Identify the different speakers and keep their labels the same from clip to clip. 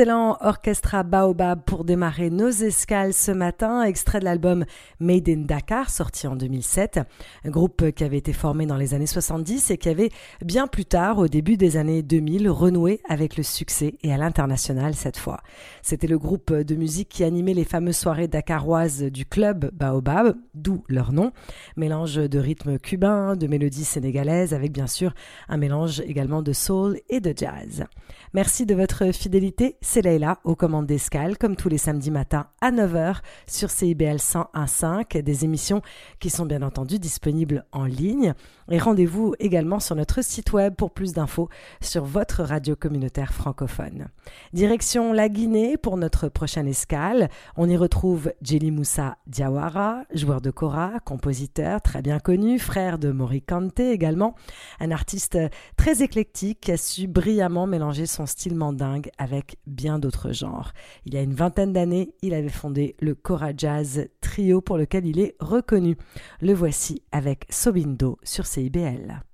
Speaker 1: L'excellent orchestra Baobab pour démarrer nos escales ce matin, extrait de l'album Made in Dakar, sorti en 2007, un groupe qui avait été formé dans les années 70 et qui avait bien plus tard, au début des années 2000, renoué avec le succès et à l'international cette fois. C'était le groupe de musique qui animait les fameuses soirées dakaroises du club Baobab, d'où leur nom, mélange de rythmes cubains, de mélodies sénégalaises, avec bien sûr un mélange également de soul et de jazz. Merci de votre fidélité. C'est Leïla aux commandes d'escale, comme tous les samedis matins à 9h sur CIBL 101.5, des émissions qui sont bien entendu disponibles en ligne. Et rendez-vous également sur notre site web pour plus d'infos sur votre radio communautaire francophone. Direction la Guinée pour notre prochaine escale. On y retrouve Jelly Moussa Diawara, joueur de kora, compositeur très bien connu, frère de Mori Kante également, un artiste très éclectique qui a su brillamment mélanger son style mandingue avec bien d'autres genres. Il y a une vingtaine d'années, il avait fondé le Kora Jazz Trio pour lequel il est reconnu. Le voici avec Sobindo sur CIBL.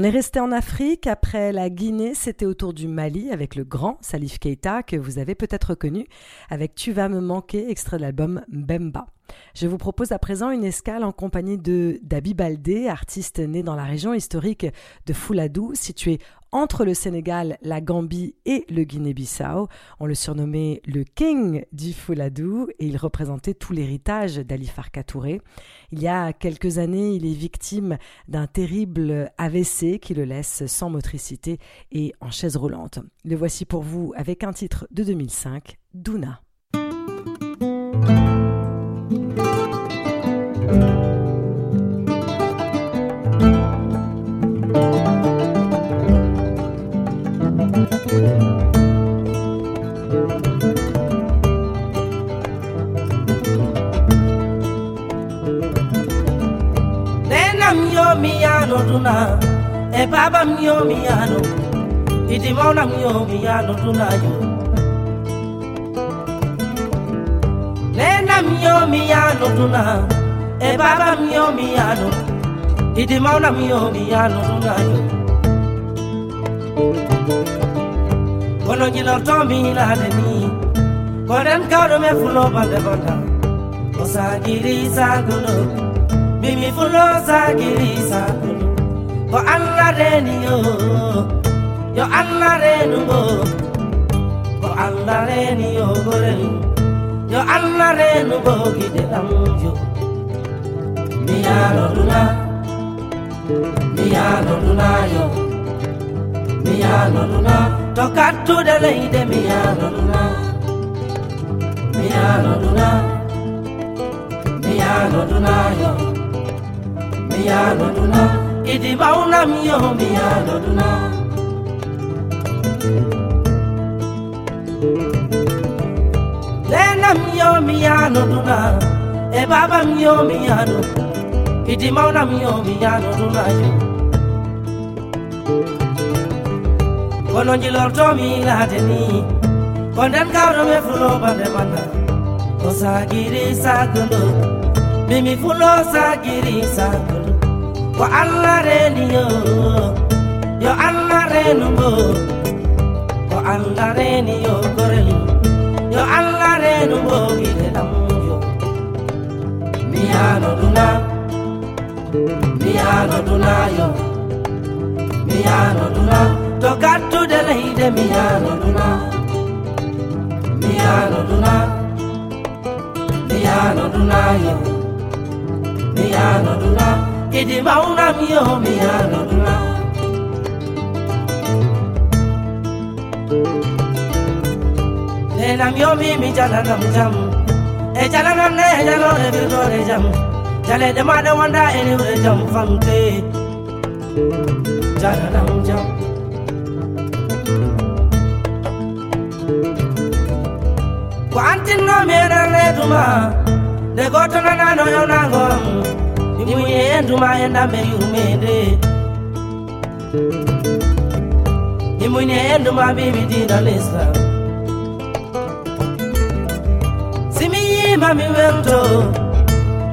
Speaker 1: On est resté en Afrique. Après la Guinée, c'était au tour du Mali avec le grand Salif Keita que vous avez peut-être connu avec Tu vas me manquer, extrait de l'album Bemba. Je vous propose à présent une escale en compagnie de Dabi Baldé, artiste né dans la région historique de Fouladou, située entre le Sénégal, la Gambie et le Guinée-Bissau. On le surnommait le King du Fouladou et il représentait tout l'héritage d'Ali Farka Touré. Il y a quelques années, il est victime d'un terrible AVC qui le laisse sans motricité et en chaise roulante. Le voici pour vous avec un titre de 2005, Duna.
Speaker 2: miyano tunayo e baba mio miyano itimona mio miyano tunayo nena mio miyano tuna, e baba mio miyano itimona mio miyano tunayo kono jilo tomi na deni koden kado me fulo ba de banda osagiri sagulo mimi fulo sagiri sagulo Go Allah renio, yo Allah renungo. Go Allah renio goren, yo Allah renungo gide lamjo. Mi alo luna, mi alo luna yo, mi alo luna. Tokatu de leide mi alo luna, mi alo luna, mi alo luna yo, mi alo luna ìdí bá miyo rà mí ò mí àlọ́dún náà. lẹ́nà mi ò mí ẹ̀ bàbá miyo ò mí àlọ́dún ìdí máa ń rà mí ò mí àlọ́dún náà yẹ. Kononjilor karo me fulo bande mana Osagiri sagundo Mimi fulo sagiri sagundo ko allah reni yo. Allah renugo ko allah reni yo gorel yo allah renugo gide ɗam yo miyano duna miyano duna yo. Miyano duna to kattude leyde miyano duna miyano duna miyano duna yo. Miyano duna ìdìbò àwọn àmì omi àlọ́dúnrà. Lẹ́la mi omi mi jala na mu jamu, ẹ jala na ne ẹ jala ẹ bi lọ ẹ jamu, jala dama de wanda ẹ ni wẹ jamu fanke, jala na mu jamu. No mi na le duma, Ne goto na na no yo na ngomu. ndibuye ndumaenda mberi humende ndibuye nduma bibi ndinalesa simiyima miwento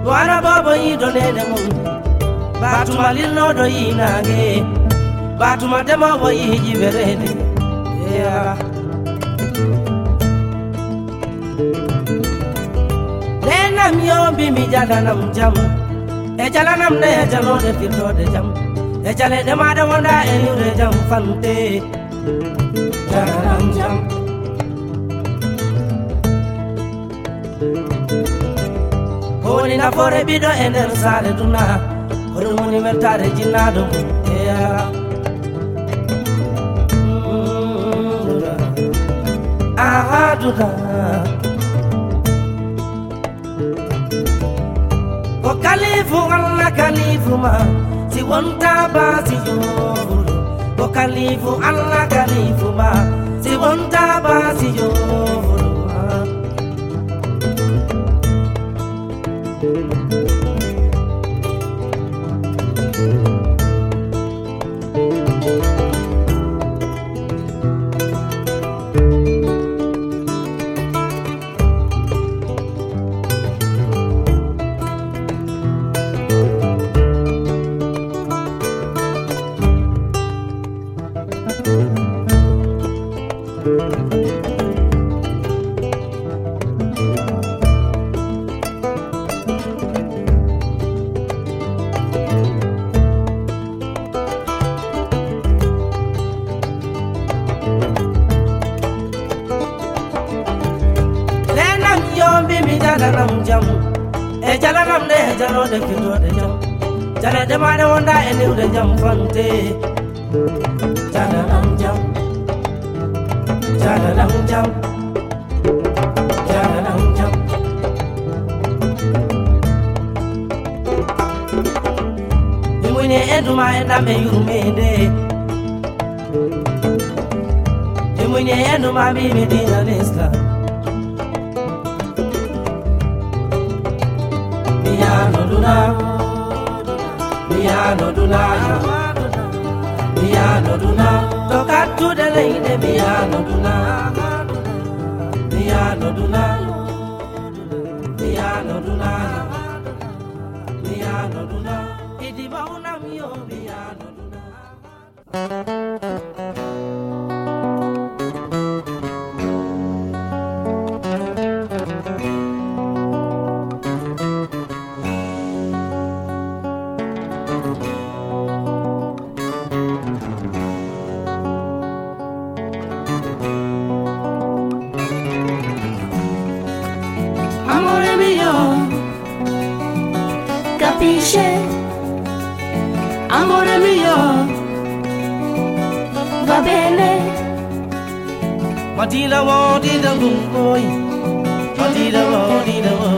Speaker 2: lwana bobo yidonene mundu batuma lilinodo yinange. Batuma demobo yijiverede yeah. lenamyombi mijadana mujamu e jala nam ne e jalo de fito de jam e jale de ma de wonda e yure jam fante jala nam jam Honi na fore bido e nder sare duna Hori woni mertare jinnado yeah. mm -hmm. Aha duna kalivu ala kalivu ma. Ti wonta bazi yo kalivu ala kalivu
Speaker 3: ma. Ti wonta bazi yo baby. va bene.
Speaker 2: Ma di la wo di da voi, ma di la wo di da wo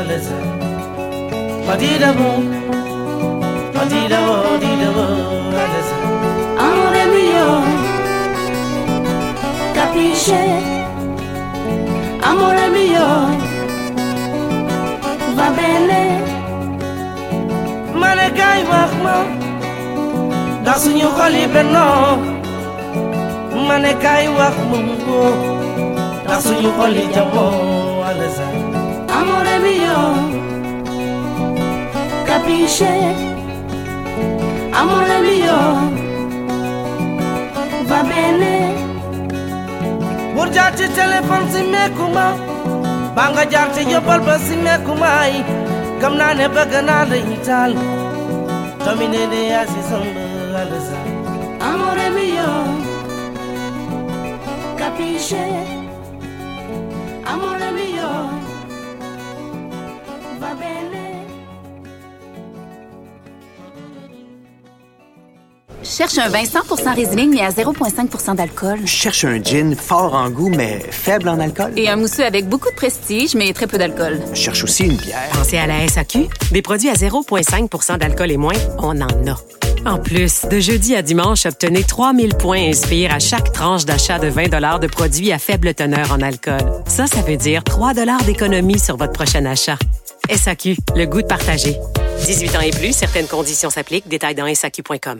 Speaker 2: alesa. Ma di da wo, ma di la wo di da wo alesa.
Speaker 3: Amore mio, capisce? Amore mio, va bene.
Speaker 2: Ma ne gai machma, da signor Calibre no. Mane kay wax ko ndax suñu xol yi jamoo alasa
Speaker 3: Amore mio, capisce? Amore mio, va bene?
Speaker 2: Bur jaar ci téléphone si meeku ma ba nga jaar ci yóbbal ba si meeku ma yi gëm naa ne bëgg naa la itaal Tomi ne yaa si somb alasa
Speaker 3: Amore mio, capisce? Amore mio, va bene?
Speaker 4: Cherche un vin 100% Riesling mais à 0,5% d'alcool.
Speaker 5: Je cherche un gin fort en goût, mais faible en alcool.
Speaker 4: Et un mousseux avec beaucoup de prestige mais très peu d'alcool.
Speaker 5: Je cherche aussi une bière.
Speaker 6: Pensez à la SAQ. Des produits à 0,5% d'alcool et moins, on en a. En plus, de jeudi à dimanche, obtenez 3000 points Inspire à chaque tranche d'achat de 20 de produits à faible teneur en alcool. Ça, ça veut dire 3 d'économie sur votre prochain achat. SAQ, le goût de partager. 18 ans et plus, certaines conditions s'appliquent. Détails dans SAQ.com.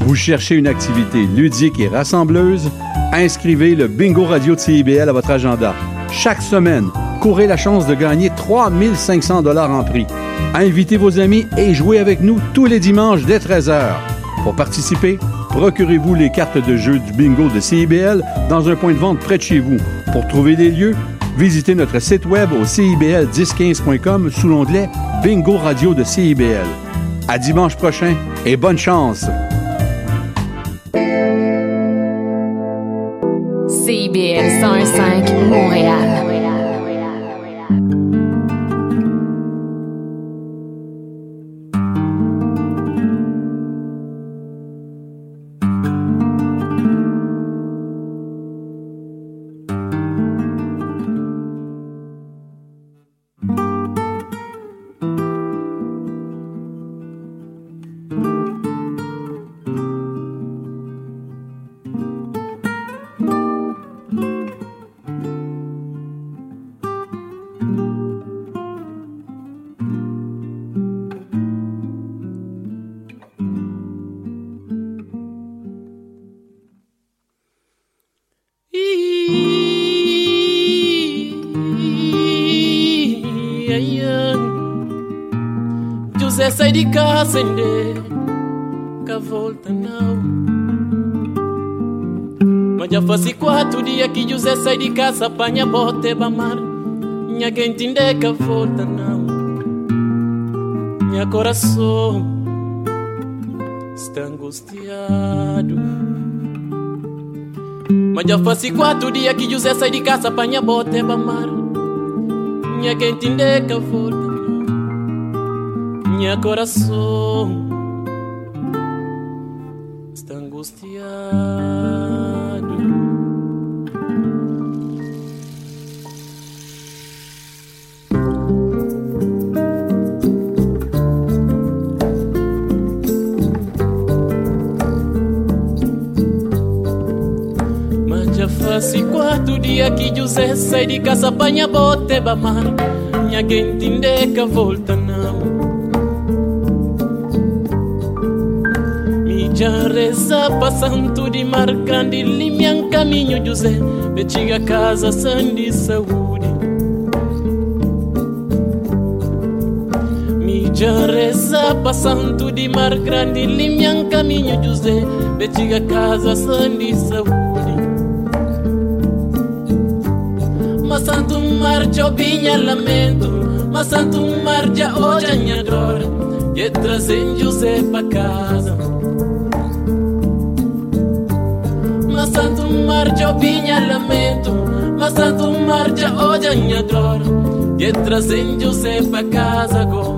Speaker 7: Vous cherchez une activité ludique et rassembleuse? Inscrivez le Bingo Radio de CIBL à votre agenda. Chaque semaine, courez la chance de gagner 3500 dollars en prix. Invitez vos amis et jouez avec nous tous les dimanches dès 13h. Pour participer, procurez-vous les cartes de jeu du bingo de CIBL dans un point de vente près de chez vous. Pour trouver des lieux, visitez notre site web au cibl1015.com sous l'onglet Bingo Radio de CIBL. À dimanche prochain et bonne chance!
Speaker 8: CIBL 101.5 Montréal.
Speaker 9: Sai di casa inde Ca volta não Mas já fosse quatro dias que José sai de casa Apanha bote bamar Minha gente inde ca volta não Minha coração Está angustiado. Mas já fosse quatro dias que José sai de casa Apanha bote bamar minha quem deca volta minha coração. Está angustiado. Faz quatro dias que José sai de casa Banha bote bamar Minha gente indeca volta não ya reza pasantu di marcandi limian caminho Giuseppe ciga casa san di saúde mi ya reza pasantu di grande limian caminho Giuseppe ciga casa san di saúde ma santo mar jobinha lamento ma santo mar já hoje adora e trazem Giuseppe a casa. marcha vinha lamento, mas a tu marcha hoje em adoro. E trazendo-se para casa agora.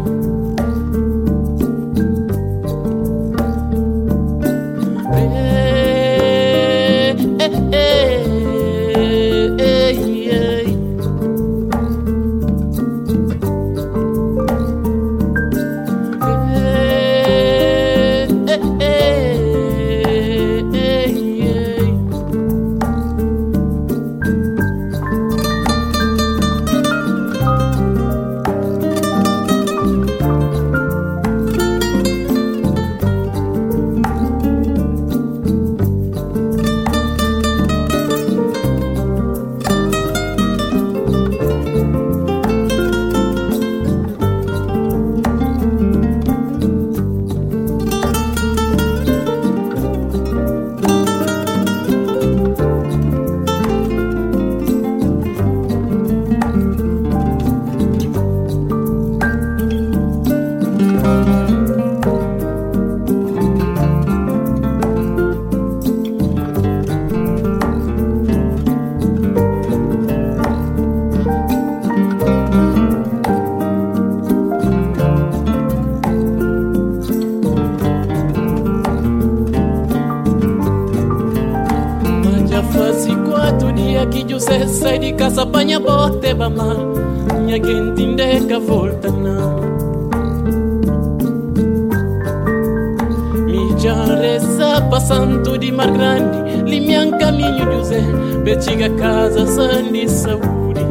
Speaker 9: se bechiga kaza sani sauri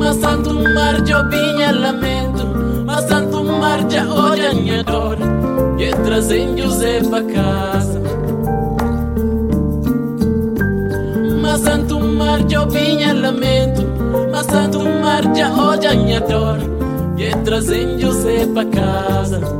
Speaker 9: masantu marjo binha lamento. Masantu marja olha minha dor e trazem José para casa masantu marjo binha lamento. Masantu marja olha minha dor e trazem José para casa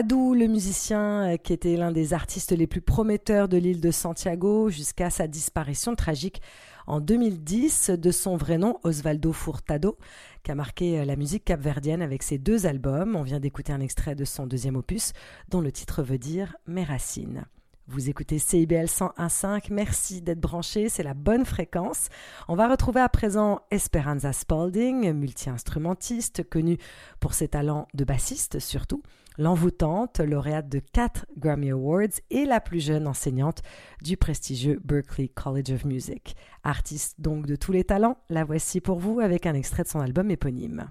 Speaker 1: Vadou, le musicien euh, qui était l'un des artistes les plus prometteurs de l'île de Santiago jusqu'à sa disparition tragique en 2010 de son vrai nom Osvaldo Furtado, qui a marqué euh, la musique capverdienne avec ses deux albums. On vient d'écouter un extrait de son deuxième opus dont le titre veut dire Mes racines. Vous écoutez CIBL 101.5, merci d'être branché, c'est la bonne fréquence. On va retrouver à présent Esperanza Spalding, multi-instrumentiste, connue pour ses talents de bassiste surtout, l'envoûtante, lauréate de 4 Grammy Awards et la plus jeune enseignante du prestigieux Berklee College of Music. Artiste donc de tous les talents, la voici pour vous avec un extrait de son album éponyme.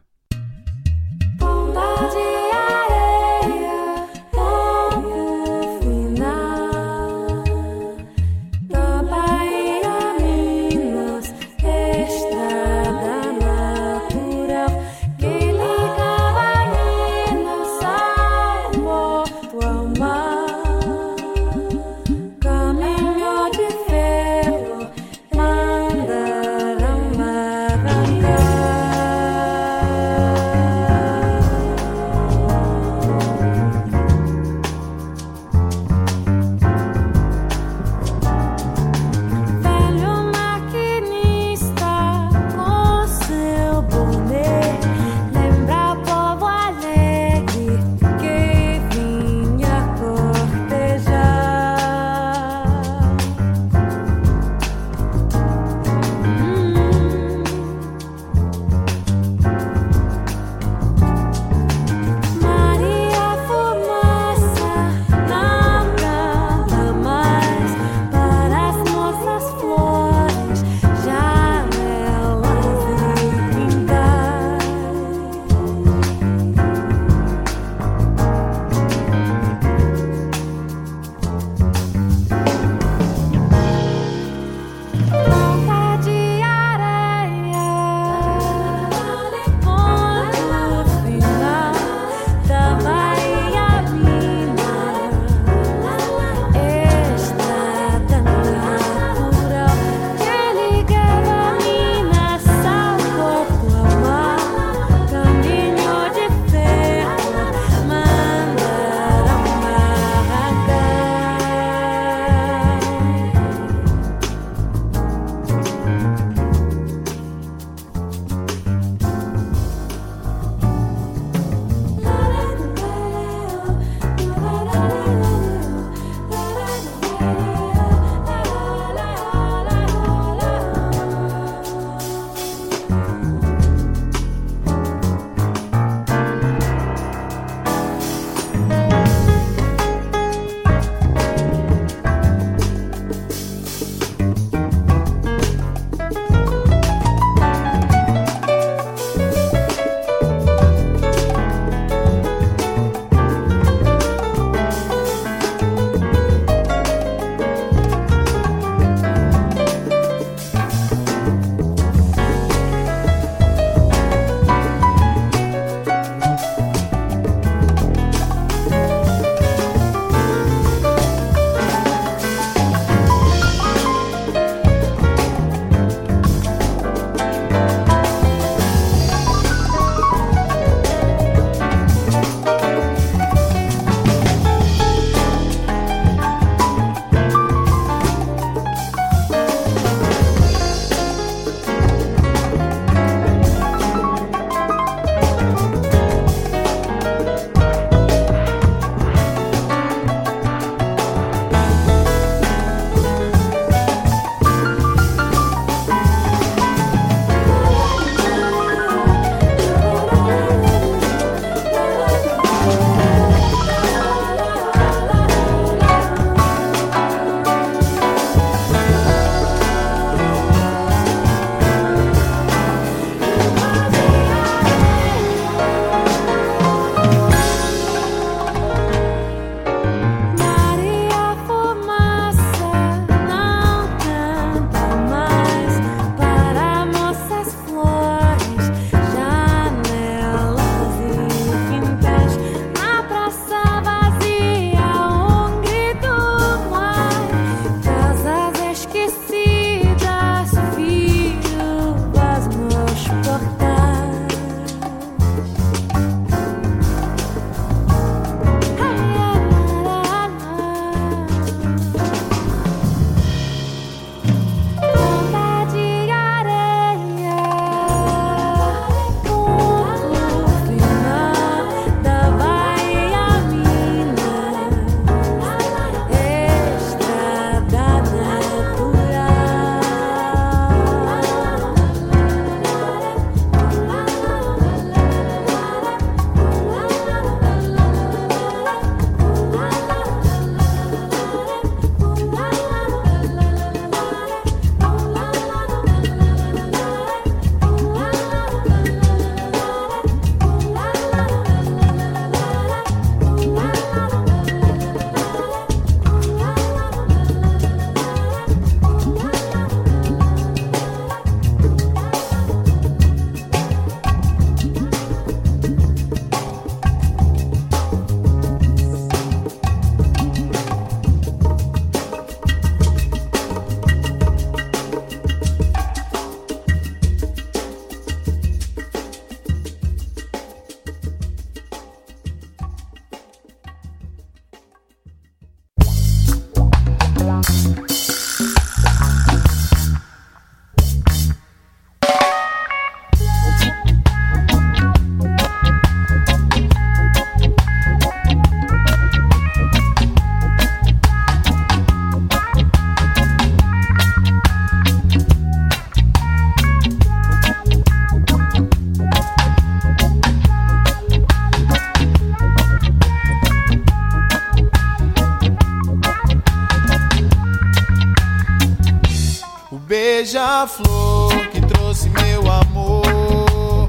Speaker 10: Beija-flor que trouxe meu amor.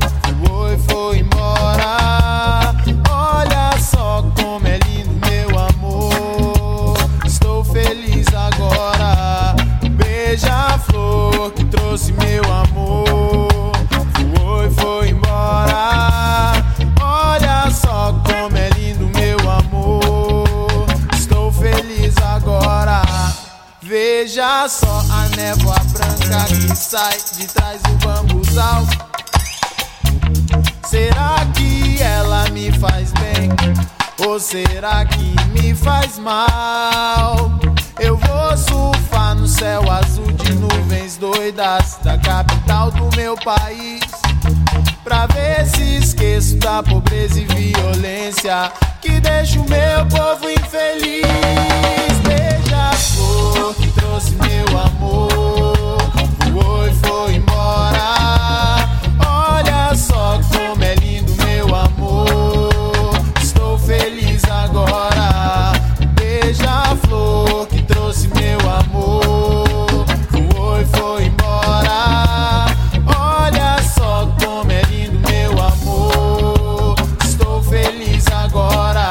Speaker 10: Foi, foi embora. Olha só como é lindo meu amor. Estou feliz agora. Beija-flor que trouxe meu amor. Foi, foi embora. Olha só como é lindo meu amor. Estou feliz agora. Veja só a névoa branca que sai de trás do bambuzal. Será que ela me faz bem? Ou será que me faz mal? Eu vou surfar no céu azul de nuvens doidas da capital do meu país. Pra ver se esqueço da pobreza e violência que deixa o meu povo infeliz. Beija-flor que trouxe meu amor, foi, foi embora. Olha só como é lindo meu amor. Estou feliz agora. Beija-flor que trouxe meu amor, foi, foi embora. Olha só como é lindo meu amor. Estou feliz agora.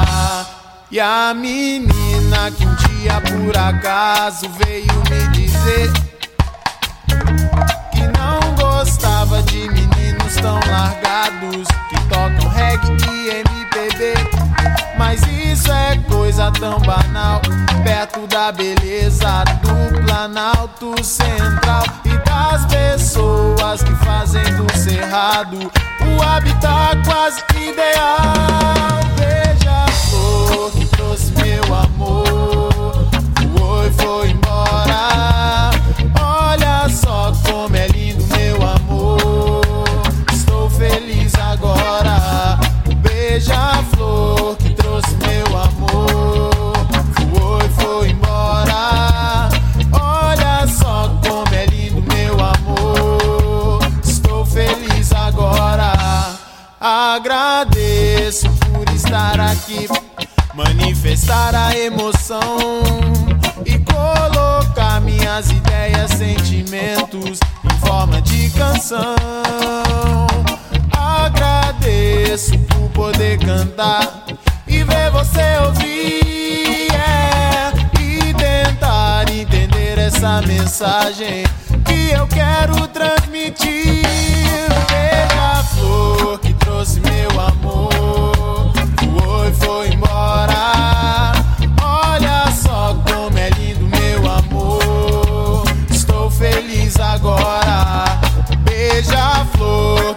Speaker 10: E a menina que um dia por acaso veio me dizer de meninos tão largados que tocam reggae e MPB. Mas isso é coisa tão banal, perto da beleza do Planalto Central e das pessoas que fazem do cerrado o habitat quase ideal. Manifestar a emoção e colocar minhas ideias, sentimentos em forma de canção. Agradeço por poder cantar e ver você ouvir é, e tentar entender essa mensagem que eu quero transmitir. Beija-flor que trouxe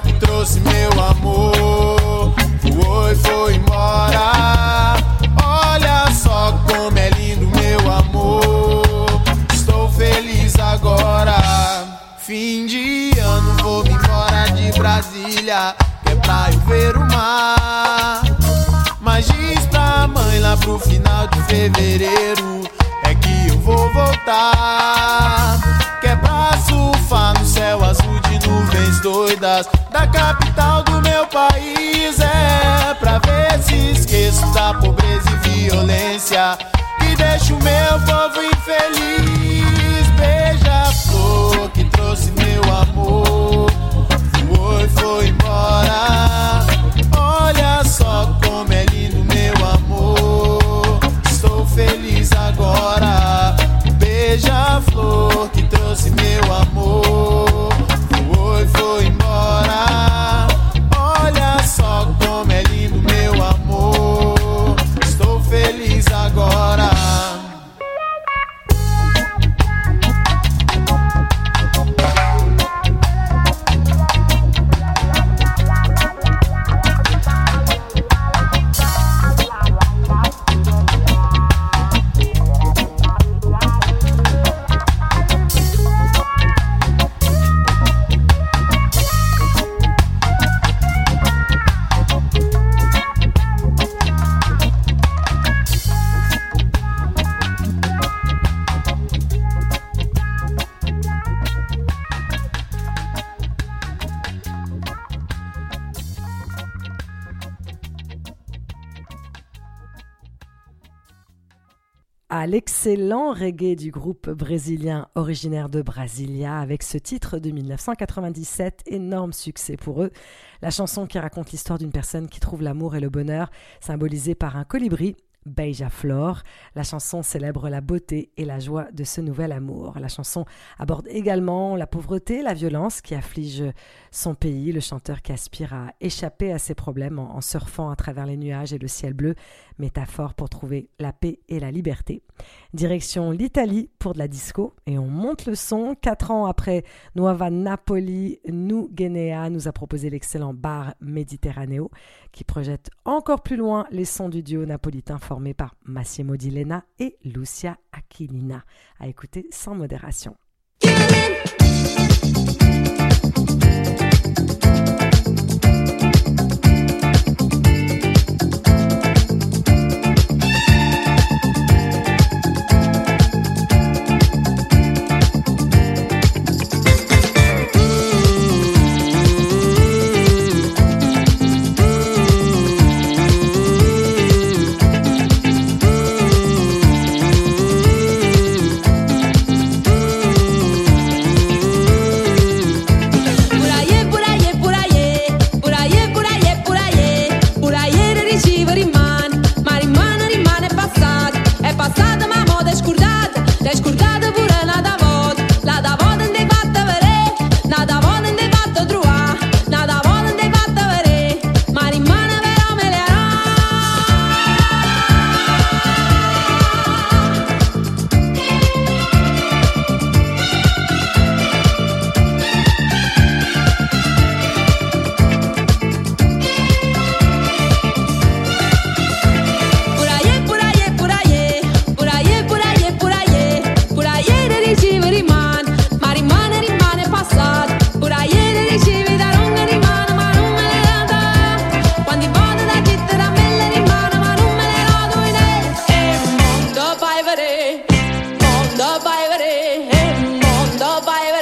Speaker 10: Que trouxe meu amor, foi, foi embora. Olha só como é lindo meu amor. Estou feliz agora. Fim de ano, vou me embora de Brasília. Que é pra eu ver o mar. Mas diz pra mãe lá pro final de fevereiro. É que eu vou voltar. Que é pra surfar no céu azul de nuvens doidas. Da capital do meu país. É pra ver se esqueço da pobreza e violência.
Speaker 1: Du groupe brésilien originaire de Brasilia avec ce titre de 1997, énorme succès pour eux. La chanson qui raconte l'histoire d'une personne qui trouve l'amour et le bonheur, symbolisé par un colibri Beija Flor. La chanson célèbre la beauté et la joie de ce nouvel amour. La chanson aborde également la pauvreté, la violence qui afflige son pays, le chanteur qui aspire à échapper à ses problèmes en, surfant à travers les nuages et le ciel bleu, métaphore pour trouver la paix et la liberté. Direction l'Italie pour de la disco et on monte le son. Quatre ans après Nuova Napoli, New Guinea nous a proposé l'excellent bar Méditerranéo qui projette encore plus loin les sons du duo napolitain formé par Massimo Di Lena et Lucia Aquilina. À écouter sans modération.
Speaker 3: mundo baile, mundo
Speaker 1: baile.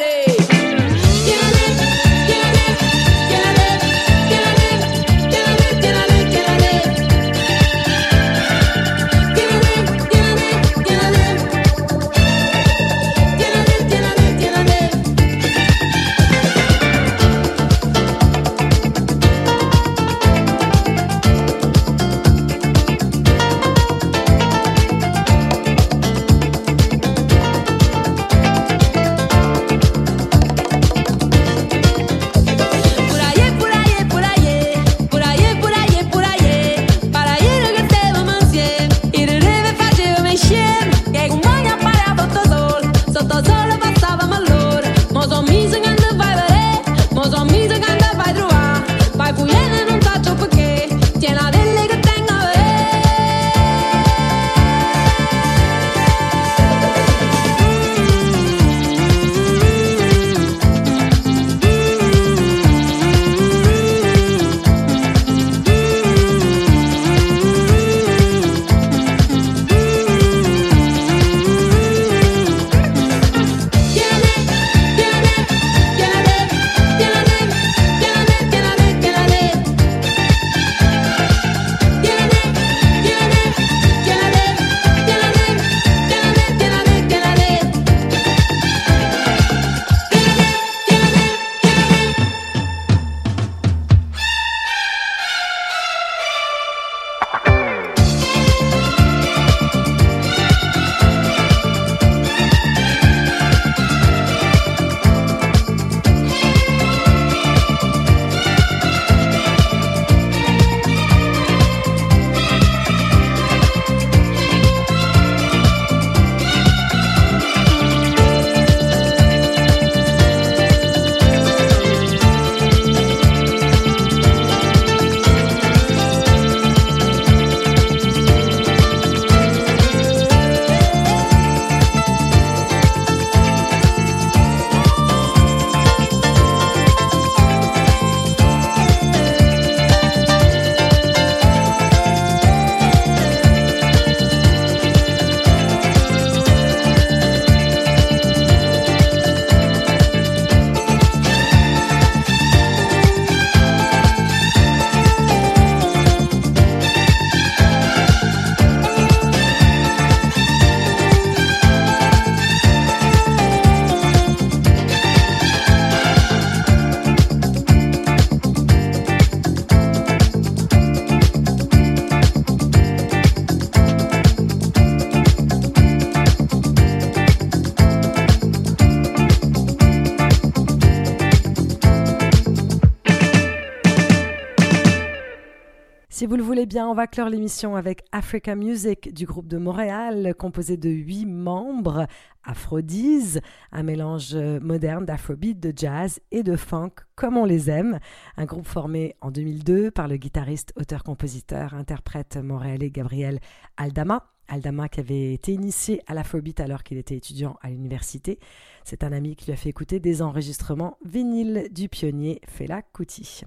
Speaker 1: Vous le voulez bien, on va clore l'émission avec Africa Music du groupe de Montréal, composé de huit membres. Aphrodise, un mélange moderne d'afrobeat, de jazz et de funk, comme on les aime. Un groupe formé en 2002 par le guitariste, auteur, compositeur, interprète montréalais Gabriel Aldama. Aldama qui avait été initié à l'afrobeat alors qu'il était étudiant à l'université. C'est un ami qui lui a fait écouter des enregistrements vinyles du pionnier Fela Kuti.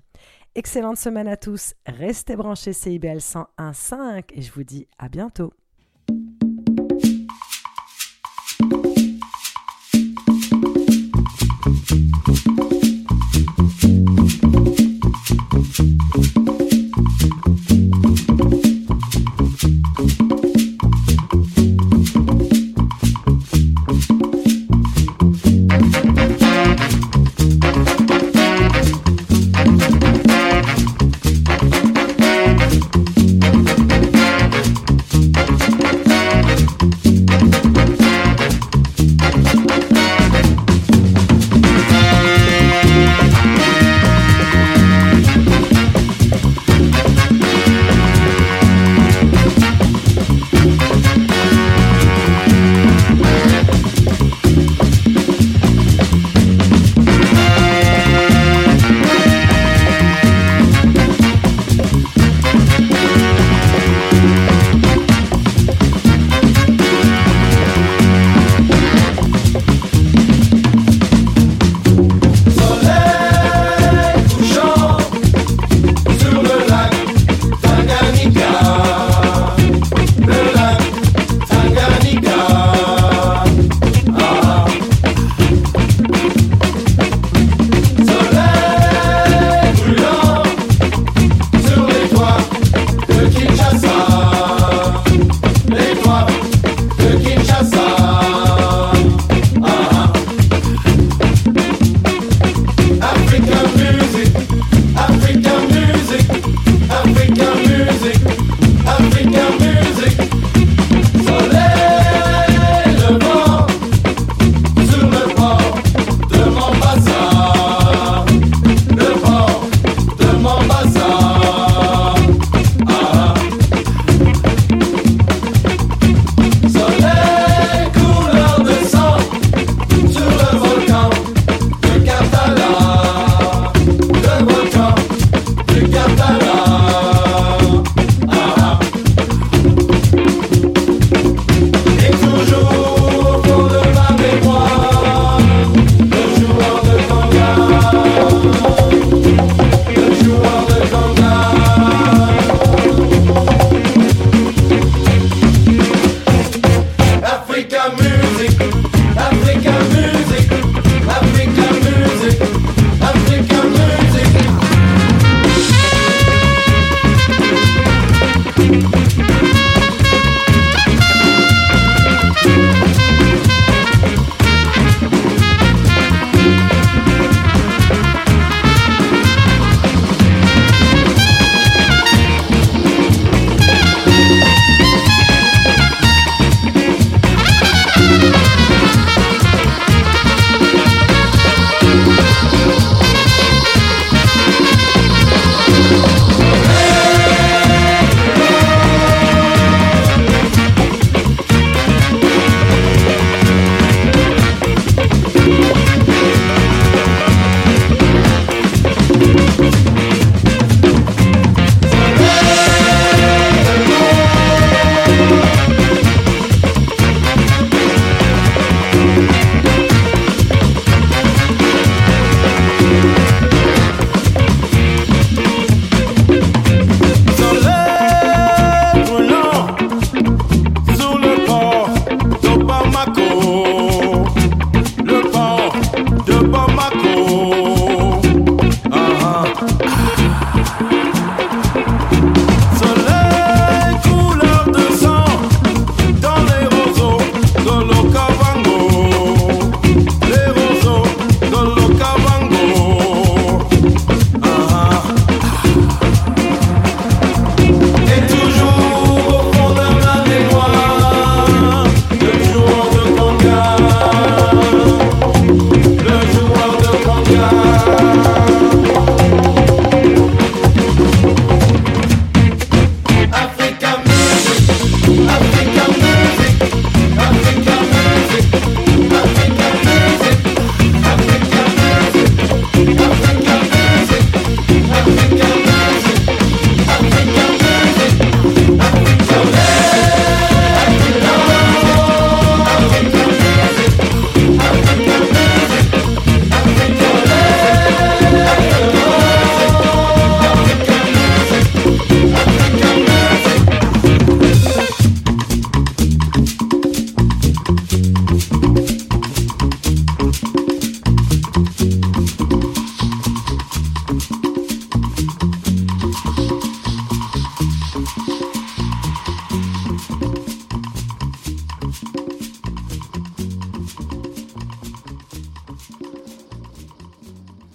Speaker 1: Excellente semaine à tous. Restez branchés CIBL 101.5 et je vous dis à bientôt.